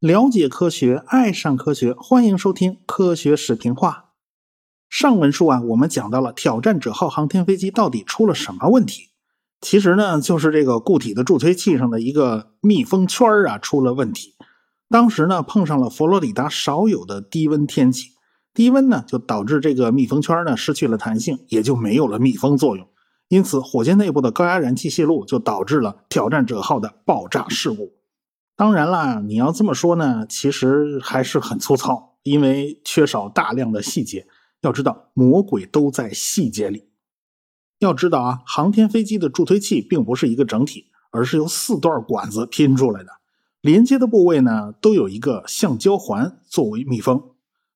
了解科学，爱上科学，欢迎收听科学视频化。上文书啊，我们讲到了挑战者号航天飞机到底出了什么问题？其实呢，就是这个固体的助推器上的一个密封圈啊出了问题。当时呢，碰上了佛罗里达少有的低温天气，低温呢就导致这个密封圈呢失去了弹性，也就没有了密封作用。因此，火箭内部的高压燃气泄漏就导致了挑战者号的爆炸事故。当然啦，你要这么说呢，其实还是很粗糙，因为缺少大量的细节。要知道，魔鬼都在细节里。要知道啊，航天飞机的助推器并不是一个整体，而是由四段管子拼出来的。连接的部位呢，都有一个橡胶环作为密封。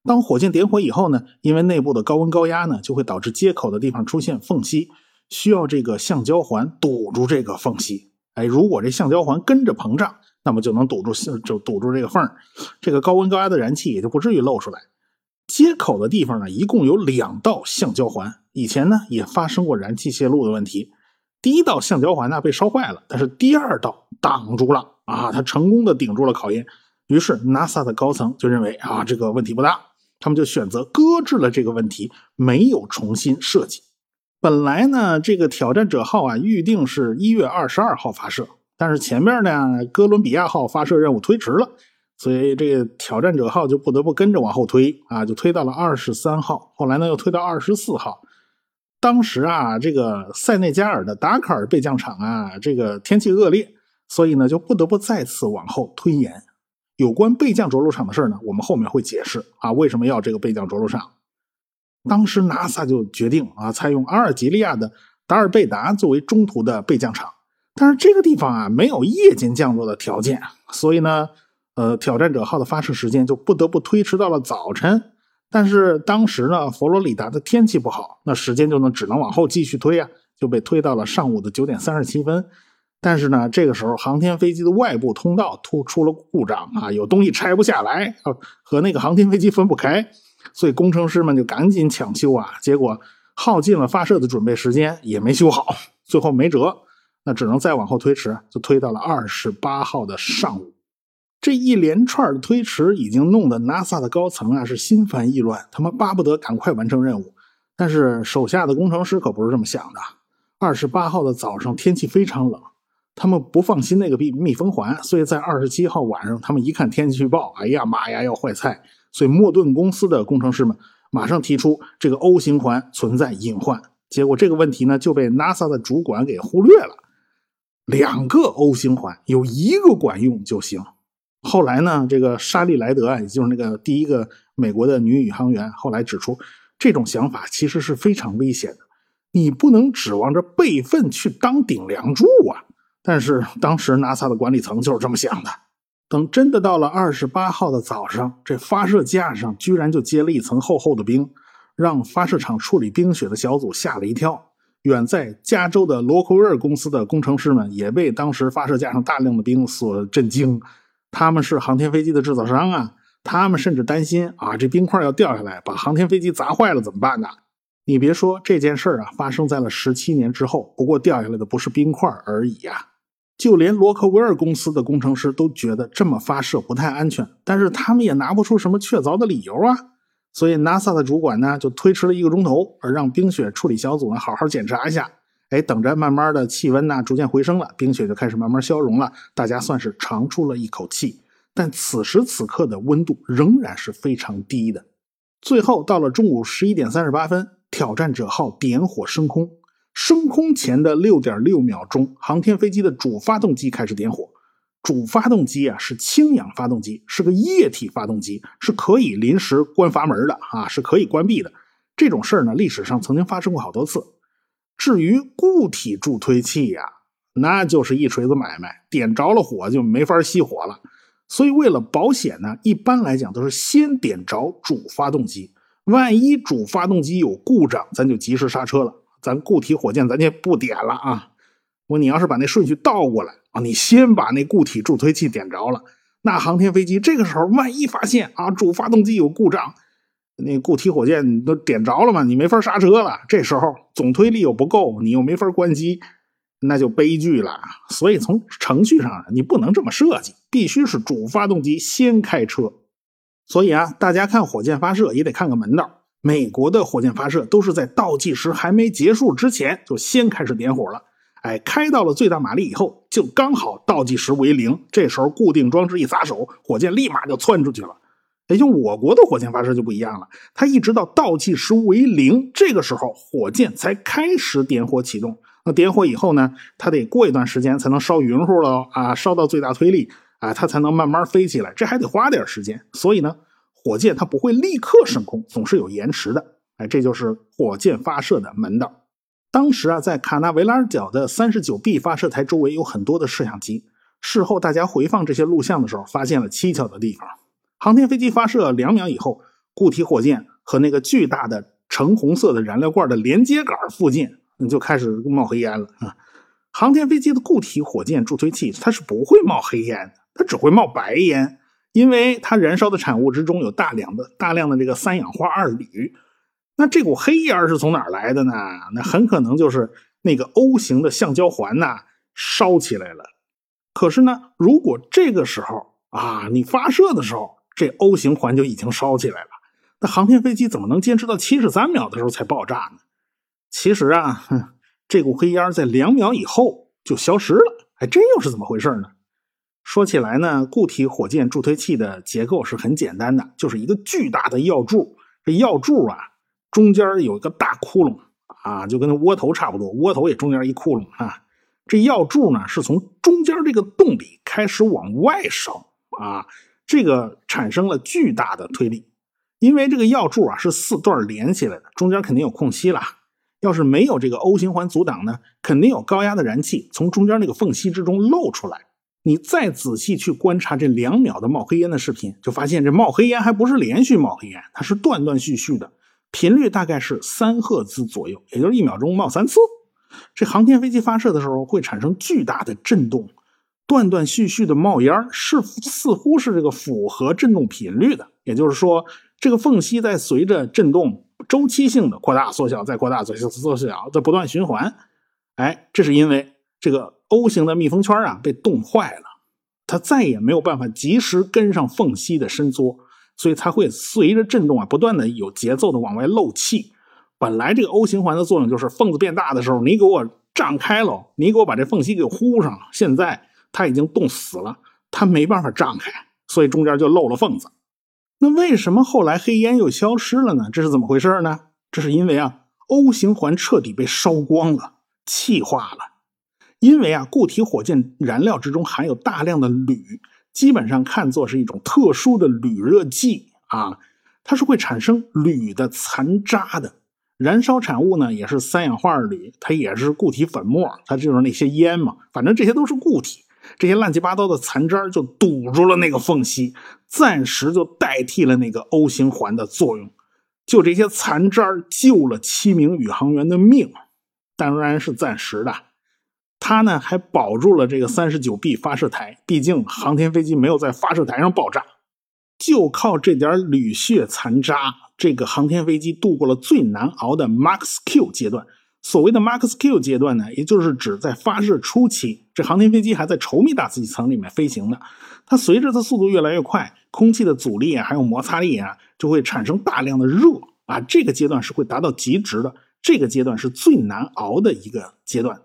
当火箭点火以后呢，因为内部的高温高压呢，就会导致接口的地方出现缝隙，需要这个橡胶环堵住这个缝隙。哎，如果这橡胶环跟着膨胀，那么就能堵住，就堵住这个缝这个高温高压的燃气也就不至于漏出来。接口的地方呢，一共有两道橡胶环。以前呢，也发生过燃气泄漏的问题。第一道橡胶环呢被烧坏了，但是第二道挡住了啊，它成功的顶住了考验。于是 NASA 的高层就认为啊，这个问题不大，他们就选择搁置了这个问题，没有重新设计。本来呢，这个挑战者号啊，预定是一月二十二号发射。但是前面呢，哥伦比亚号发射任务推迟了，所以这个挑战者号就不得不跟着往后推啊，就推到了二十三号。后来呢，又推到二十四号。当时啊，这个塞内加尔的达喀尔备降场啊，这个天气恶劣，所以呢，就不得不再次往后推延。有关备降着陆场的事呢，我们后面会解释啊，为什么要这个备降着陆场。当时 NASA 就决定啊，采用阿尔及利亚的达尔贝达作为中途的备降场。但是这个地方啊没有夜间降落的条件，所以呢，呃，挑战者号的发射时间就不得不推迟到了早晨。但是当时呢，佛罗里达的天气不好，那时间就能只能往后继续推啊，就被推到了上午的九点三十七分。但是呢，这个时候航天飞机的外部通道突出了故障啊，有东西拆不下来，和那个航天飞机分不开，所以工程师们就赶紧抢修啊，结果耗尽了发射的准备时间，也没修好，最后没辙。那只能再往后推迟，就推到了二十八号的上午。这一连串的推迟已经弄得 NASA 的高层啊是心烦意乱，他们巴不得赶快完成任务。但是手下的工程师可不是这么想的。二十八号的早上天气非常冷，他们不放心那个密密封环，所以在二十七号晚上，他们一看天气预报，哎呀妈呀，要坏菜！所以莫顿公司的工程师们马上提出这个 O 型环存在隐患。结果这个问题呢就被 NASA 的主管给忽略了。两个 O 型环有一个管用就行。后来呢，这个沙利莱德啊，也就是那个第一个美国的女宇航员，后来指出，这种想法其实是非常危险的。你不能指望着备份去当顶梁柱啊！但是当时 NASA 的管理层就是这么想的。等真的到了二十八号的早上，这发射架上居然就结了一层厚厚的冰，让发射场处理冰雪的小组吓了一跳。远在加州的罗克威尔公司的工程师们也被当时发射架上大量的冰所震惊。他们是航天飞机的制造商啊，他们甚至担心啊，这冰块要掉下来把航天飞机砸坏了怎么办呢？你别说这件事啊，发生在了十七年之后，不过掉下来的不是冰块而已呀。就连罗克威尔公司的工程师都觉得这么发射不太安全，但是他们也拿不出什么确凿的理由啊。所以，NASA 的主管呢就推迟了一个钟头，而让冰雪处理小组呢好好检查一下。哎，等着慢慢的气温呢逐渐回升了，冰雪就开始慢慢消融了，大家算是长出了一口气。但此时此刻的温度仍然是非常低的。最后到了中午十一点三十八分，挑战者号点火升空，升空前的六点六秒钟，航天飞机的主发动机开始点火。主发动机啊是氢氧发动机，是个液体发动机，是可以临时关阀门的啊，是可以关闭的。这种事儿呢，历史上曾经发生过好多次。至于固体助推器呀，那就是一锤子买卖，点着了火就没法熄火了。所以为了保险呢，一般来讲都是先点着主发动机，万一主发动机有故障，咱就及时刹车了。咱固体火箭咱就不点了啊。我你要是把那顺序倒过来啊。你先把那固体助推器点着了，那航天飞机这个时候万一发现啊主发动机有故障，那固体火箭都点着了嘛，你没法刹车了。这时候总推力又不够，你又没法关机，那就悲剧了。所以从程序上你不能这么设计，必须是主发动机先开车。所以啊，大家看火箭发射也得看个门道。美国的火箭发射都是在倒计时还没结束之前就先开始点火了。哎，开到了最大马力以后，就刚好倒计时为零，这时候固定装置一撒手，火箭立马就窜出去了。也就我国的火箭发射就不一样了，它一直到倒计时为零，这个时候火箭才开始点火启动。那点火以后呢，它得过一段时间才能烧匀乎了啊，烧到最大推力啊，它才能慢慢飞起来，这还得花点时间。所以呢，火箭它不会立刻升空，总是有延迟的。哎，这就是火箭发射的门道。当时啊，在卡纳维拉尔角的三十九 B 发射台周围有很多的摄像机。事后大家回放这些录像的时候，发现了蹊跷的地方。航天飞机发射两秒以后，固体火箭和那个巨大的橙红色的燃料罐的连接杆附近你就开始冒黑烟了啊！航天飞机的固体火箭助推器它是不会冒黑烟的，它只会冒白烟，因为它燃烧的产物之中有大量的大量的这个三氧化二铝。那这股黑烟是从哪儿来的呢？那很可能就是那个 O 型的橡胶环呐烧起来了。可是呢，如果这个时候啊，你发射的时候，这 O 型环就已经烧起来了，那航天飞机怎么能坚持到七十三秒的时候才爆炸呢？其实啊，这股黑烟在两秒以后就消失了，哎，这又是怎么回事呢？说起来呢，固体火箭助推器的结构是很简单的，就是一个巨大的药柱，这药柱啊中间有一个大窟窿啊，就跟那窝头差不多，窝头也中间一窟窿啊。这药柱呢是从中间这个洞里开始往外烧啊。这个产生了巨大的推力，因为这个药柱啊是四段连起来的，中间肯定有空隙啦。要是没有这个 O 型环阻挡呢，肯定有高压的燃气从中间那个缝隙之中漏出来。你再仔细去观察这两秒的冒黑烟的视频，就发现这冒黑烟还不是连续冒黑烟，它是断断续续的，频率大概是三赫兹左右，也就是一秒钟冒三次。这航天飞机发射的时候会产生巨大的震动。断断续续的冒烟是似乎是这个符合震动频率的，也就是说，这个缝隙在随着震动周期性的扩大、缩小、再扩大、再缩缩小，在不断循环。哎，这是因为这个 O 型的密封圈啊被冻坏了，它再也没有办法及时跟上缝隙的伸缩，所以才会随着震动啊不断的有节奏的往外漏气。本来这个 O 型环的作用就是缝子变大的时候，你给我胀开了，你给我把这缝隙给糊上。现在。它已经冻死了，它没办法胀开，所以中间就漏了缝子。那为什么后来黑烟又消失了呢？这是怎么回事呢？这是因为啊，O 型环彻底被烧光了，气化了。因为啊，固体火箭燃料之中含有大量的铝，基本上看作是一种特殊的铝热剂啊，它是会产生铝的残渣的。燃烧产物呢也是三氧化二铝，它也是固体粉末，它就是那些烟嘛，反正这些都是固体。这些乱七八糟的残渣就堵住了那个缝隙，暂时就代替了那个 O 型环的作用。就这些残渣救了七名宇航员的命，当然是暂时的。他呢还保住了这个三十九 B 发射台，毕竟航天飞机没有在发射台上爆炸，就靠这点铝屑残渣，这个航天飞机度过了最难熬的 Max Q 阶段。所谓的 Max Q 阶段呢，也就是指在发射初期，这航天飞机还在稠密大气层里面飞行呢。它随着它速度越来越快，空气的阻力啊，还有摩擦力啊，就会产生大量的热啊。这个阶段是会达到极值的，这个阶段是最难熬的一个阶段。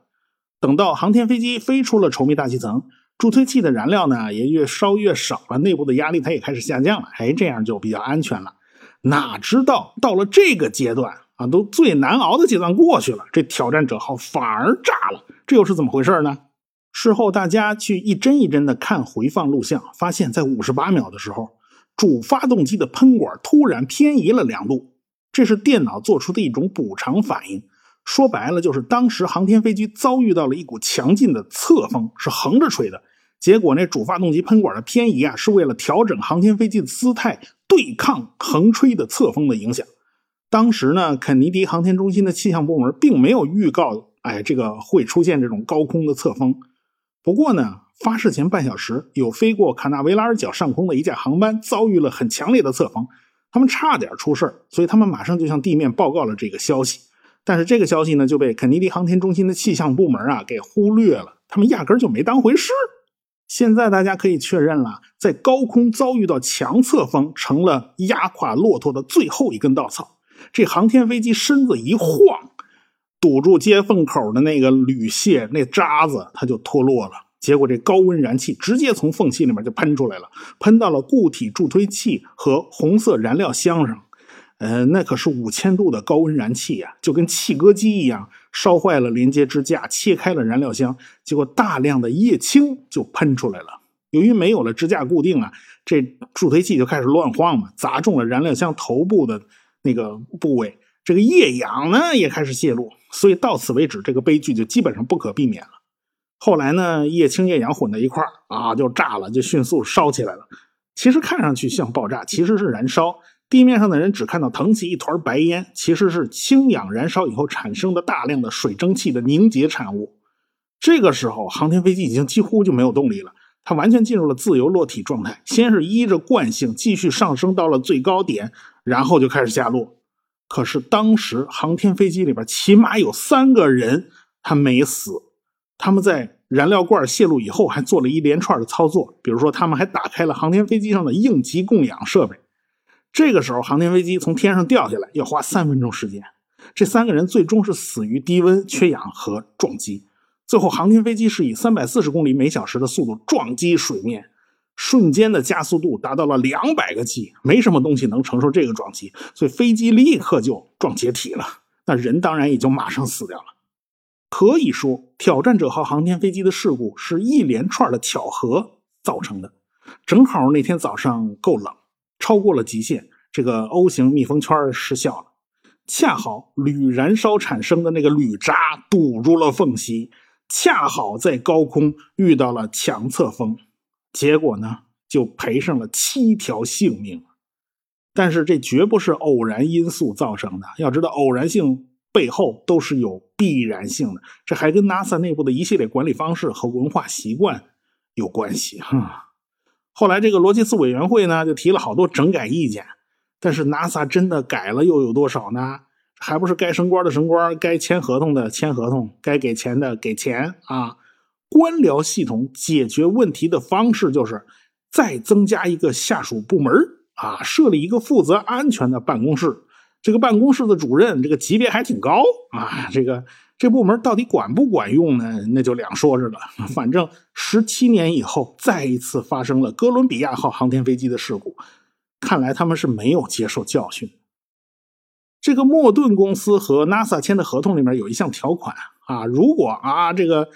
等到航天飞机飞出了稠密大气层，助推器的燃料呢也越烧越少了，内部的压力它也开始下降了，哎，这样就比较安全了。哪知道到了这个阶段。啊，都最难熬的阶段过去了，这挑战者号反而炸了，这又是怎么回事呢？事后大家去一帧一帧的看回放录像，发现，在五十八秒的时候，主发动机的喷管突然偏移了两度，这是电脑做出的一种补偿反应。说白了，就是当时航天飞机遭遇到了一股强劲的侧风，是横着吹的，结果那主发动机喷管的偏移啊，是为了调整航天飞机的姿态，对抗横吹的侧风的影响。当时呢，肯尼迪航天中心的气象部门并没有预告，哎，这个会出现这种高空的侧风。不过呢，发射前半小时，有飞过卡纳维拉尔角上空的一架航班遭遇了很强烈的侧风，他们差点出事所以他们马上就向地面报告了这个消息。但是这个消息呢就被肯尼迪航天中心的气象部门啊给忽略了，他们压根儿就没当回事。现在大家可以确认了，在高空遭遇到强侧风，成了压垮骆驼的最后一根稻草。这航天飞机身子一晃，堵住接缝口的那个铝屑那渣子，它就脱落了。结果这高温燃气直接从缝隙里面就喷出来了，喷到了固体助推器和红色燃料箱上。呃，那可是五千度的高温燃气呀，就跟汽割机一样，烧坏了连接支架，切开了燃料箱，结果大量的液氢就喷出来了。由于没有了支架固定啊，这助推器就开始乱晃嘛，砸中了燃料箱头部的那个部位，这个液氧呢也开始泄露，所以到此为止，这个悲剧就基本上不可避免了。后来呢，液氢液氧混在一块儿啊，就炸了，就迅速烧起来了。其实看上去像爆炸，其实是燃烧。地面上的人只看到腾起一团白烟，其实是氢氧燃烧以后产生的大量的水蒸气的凝结产物。这个时候，航天飞机已经几乎就没有动力了，它完全进入了自由落体状态。先是依着惯性继续上升到了最高点，然后就开始下落。可是当时航天飞机里边起码有三个人他没死，他们在燃料罐泄露以后还做了一连串的操作，比如说他们还打开了航天飞机上的应急供氧设备。这个时候，航天飞机从天上掉下来要花三分钟时间。这三个人最终是死于低温、缺氧和撞击。最后，航天飞机是以三百四十公里每小时的速度撞击水面，瞬间的加速度达到了两百个 G，没什么东西能承受这个撞击，所以飞机立刻就撞解体了。那人当然也就马上死掉了。可以说，挑战者号航天飞机的事故是一连串的巧合造成的。正好那天早上够冷。超过了极限，这个 O 型密封圈失效了。恰好铝燃烧产生的那个铝渣堵住了缝隙，恰好在高空遇到了强侧风，结果呢就赔上了七条性命。但是这绝不是偶然因素造成的，要知道偶然性背后都是有必然性的，这还跟 NASA 内部的一系列管理方式和文化习惯有关系哈。后来，这个罗切斯委员会呢，就提了好多整改意见，但是 NASA 真的改了又有多少呢？还不是该升官的升官，该签合同的签合同，该给钱的给钱啊！官僚系统解决问题的方式就是再增加一个下属部门啊，设立一个负责安全的办公室。这个办公室的主任，这个级别还挺高啊，这个。这部门到底管不管用呢？那就两说着了。反正十七年以后，再一次发生了哥伦比亚号航天飞机的事故，看来他们是没有接受教训。这个莫顿公司和 NASA 签的合同里面有一项条款啊，如果啊这个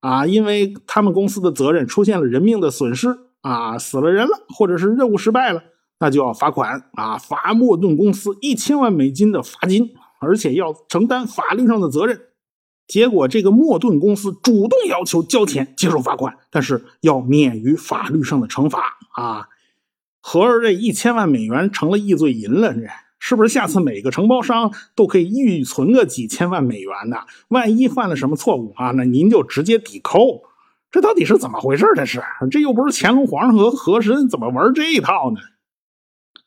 啊因为他们公司的责任出现了人命的损失啊，死了人了，或者是任务失败了，那就要罚款啊，罚莫顿公司一千万美金的罚金，而且要承担法律上的责任。结果，这个莫顿公司主动要求交钱接受罚款，但是要免于法律上的惩罚啊！合着这一千万美元成了易罪银了，这是不是？下次每个承包商都可以预存个几千万美元呢？万一犯了什么错误啊，那您就直接抵扣。这到底是怎么回事？这是这又不是乾隆皇上和和珅，怎么玩这一套呢？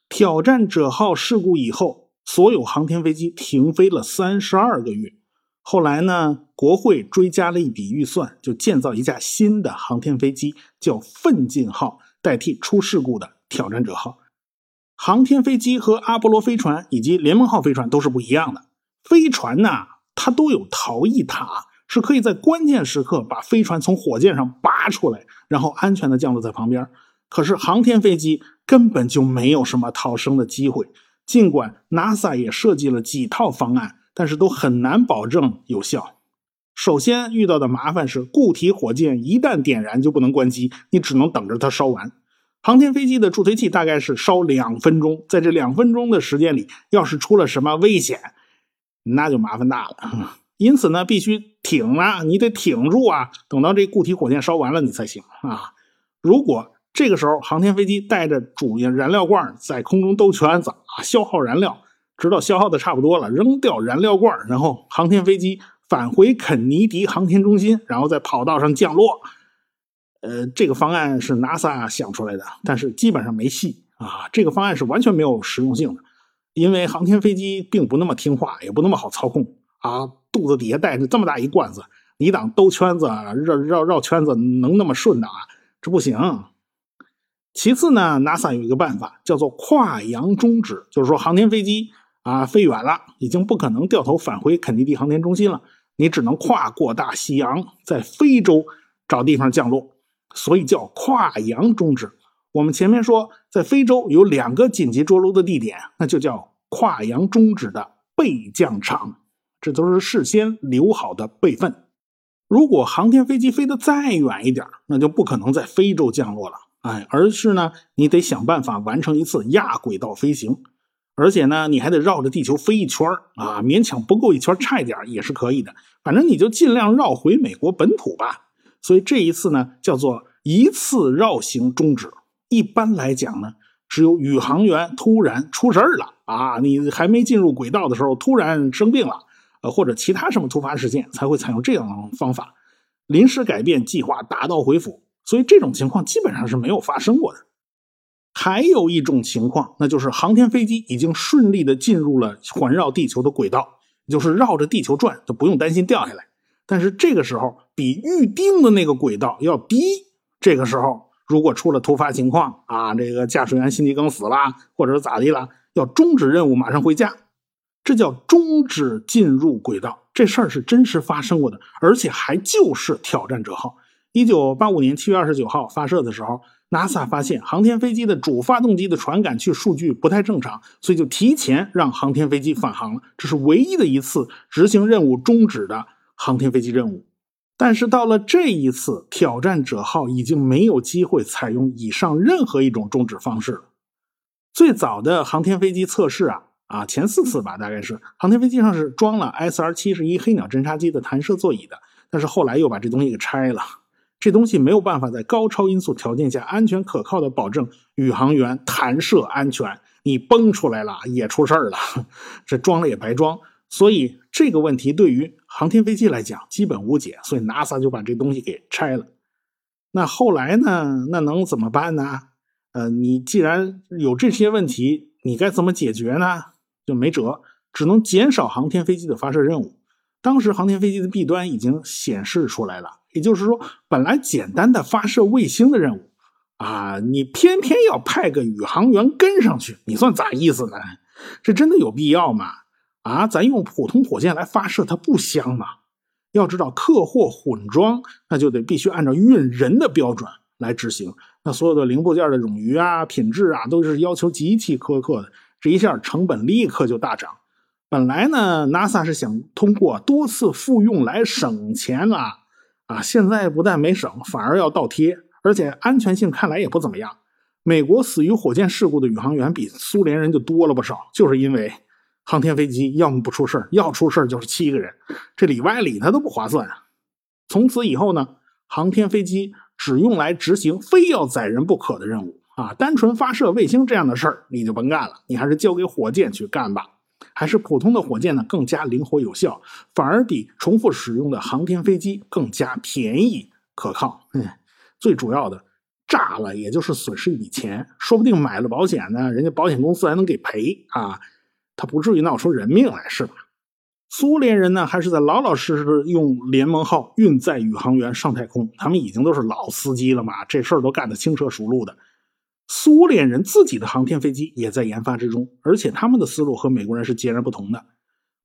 挑战者号事故以后，所有航天飞机停飞了三十二个月。后来呢，国会追加了一笔预算，就建造一架新的航天飞机，叫奋进号，代替出事故的挑战者号。航天飞机和阿波罗飞船以及联盟号飞船都是不一样的。飞船呢，它都有逃逸塔，是可以在关键时刻把飞船从火箭上拔出来，然后安全的降落在旁边。可是航天飞机根本就没有什么逃生的机会，尽管 NASA 也设计了几套方案。但是都很难保证有效。首先遇到的麻烦是，固体火箭一旦点燃就不能关机，你只能等着它烧完。航天飞机的助推器大概是烧两分钟，在这两分钟的时间里，要是出了什么危险，那就麻烦大了。因此呢，必须挺啊，你得挺住啊，等到这固体火箭烧完了你才行啊。如果这个时候航天飞机带着主燃料罐在空中兜圈子啊，消耗燃料。直到消耗的差不多了，扔掉燃料罐，然后航天飞机返回肯尼迪航天中心，然后在跑道上降落。呃，这个方案是 NASA 想出来的，但是基本上没戏啊。这个方案是完全没有实用性的，因为航天飞机并不那么听话，也不那么好操控啊，肚子底下带着这么大一罐子，你当兜圈子绕绕绕圈子能那么顺的啊？这不行。其次呢，NASA 有一个办法叫做跨洋中止，就是说航天飞机啊飞远了，已经不可能掉头返回肯尼迪航天中心了，你只能跨过大西洋，在非洲找地方降落，所以叫跨洋中止。我们前面说，在非洲有两个紧急着陆的地点，那就叫跨洋中止的备降场，这都是事先留好的备份。如果航天飞机飞得再远一点，那就不可能在非洲降落了，哎，而是呢，你得想办法完成一次亚轨道飞行，而且呢，你还得绕着地球飞一圈啊，勉强不够一圈，差一点也是可以的，反正你就尽量绕回美国本土吧。所以这一次呢，叫做一次绕行终止。一般来讲呢，只有宇航员突然出事儿了啊，你还没进入轨道的时候突然生病了，呃，或者其他什么突发事件才会采用这样方法，临时改变计划，打道回府。所以这种情况基本上是没有发生过的。还有一种情况，那就是航天飞机已经顺利的进入了环绕地球的轨道，就是绕着地球转，就不用担心掉下来。但是这个时候比预定的那个轨道要低，这个时候。如果出了突发情况啊，这个驾驶员心肌梗死了，或者咋地了，要终止任务，马上回家，这叫终止进入轨道。这事儿是真实发生过的，而且还就是挑战者号。一九八五年七月二十九号发射的时候，NASA 发现航天飞机的主发动机的传感器数据不太正常，所以就提前让航天飞机返航了。这是唯一的一次执行任务终止的航天飞机任务。但是到了这一次，挑战者号已经没有机会采用以上任何一种终止方式了。最早的航天飞机测试啊啊，前四次吧，大概是航天飞机上是装了 SR 七十一黑鸟侦察机的弹射座椅的，但是后来又把这东西给拆了。这东西没有办法在高超音速条件下安全可靠的保证宇航员弹射安全，你崩出来了也出事儿了，这装了也白装。所以这个问题对于航天飞机来讲基本无解，所以 NASA 就把这东西给拆了。那后来呢？那能怎么办呢？呃，你既然有这些问题，你该怎么解决呢？就没辙，只能减少航天飞机的发射任务。当时航天飞机的弊端已经显示出来了，也就是说，本来简单的发射卫星的任务啊，你偏偏要派个宇航员跟上去，你算咋意思呢？这真的有必要吗？啊，咱用普通火箭来发射，它不香吗？要知道客货混装，那就得必须按照运人的标准来执行。那所有的零部件的冗余啊、品质啊，都是要求极其苛刻的。这一下成本立刻就大涨。本来呢，NASA 是想通过多次复用来省钱啊，啊，现在不但没省，反而要倒贴，而且安全性看来也不怎么样。美国死于火箭事故的宇航员比苏联人就多了不少，就是因为。航天飞机要么不出事要出事就是七个人，这里外里它都不划算啊。从此以后呢，航天飞机只用来执行非要载人不可的任务啊，单纯发射卫星这样的事儿你就甭干了，你还是交给火箭去干吧。还是普通的火箭呢更加灵活有效，反而比重复使用的航天飞机更加便宜可靠。嗯，最主要的，炸了也就是损失一笔钱，说不定买了保险呢，人家保险公司还能给赔啊。他不至于闹出人命来，是吧？苏联人呢，还是在老老实实的用联盟号运载宇航员上太空。他们已经都是老司机了嘛，这事儿都干得轻车熟路的。苏联人自己的航天飞机也在研发之中，而且他们的思路和美国人是截然不同的。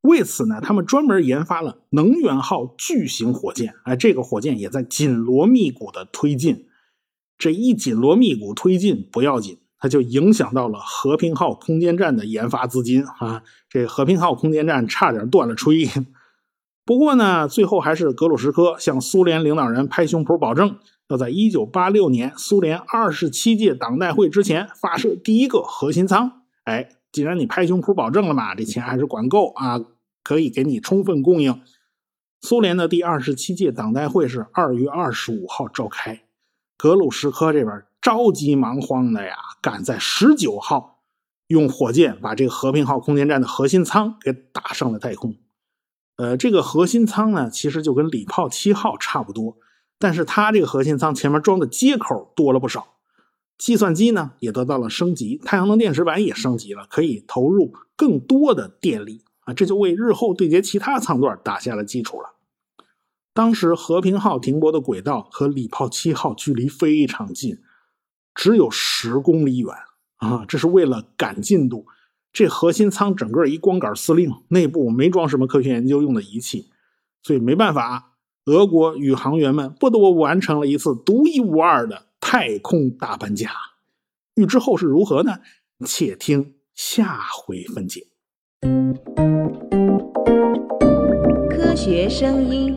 为此呢，他们专门研发了能源号巨型火箭。哎，这个火箭也在紧锣密鼓的推进。这一紧锣密鼓推进不要紧。它就影响到了和平号空间站的研发资金啊！这和平号空间站差点断了吹。不过呢，最后还是格鲁什科向苏联领导人拍胸脯保证，要在1986年苏联27届党代会之前发射第一个核心舱。哎，既然你拍胸脯保证了嘛，这钱还是管够啊，可以给你充分供应。苏联的第二十七届党代会是2月25号召开，格鲁什科这边。着急忙慌的呀，赶在十九号用火箭把这个和平号空间站的核心舱给打上了太空。呃，这个核心舱呢，其实就跟礼炮七号差不多，但是它这个核心舱前面装的接口多了不少，计算机呢也得到了升级，太阳能电池板也升级了，可以投入更多的电力啊，这就为日后对接其他舱段打下了基础了。当时和平号停泊的轨道和礼炮七号距离非常近，只有十公里远啊！这是为了赶进度。这核心舱整个一光杆司令，内部没装什么科学研究用的仪器，所以没办法，俄国宇航员们不得不完成了一次独一无二的太空大搬家。欲知后事如何呢？且听下回分解。科学声音。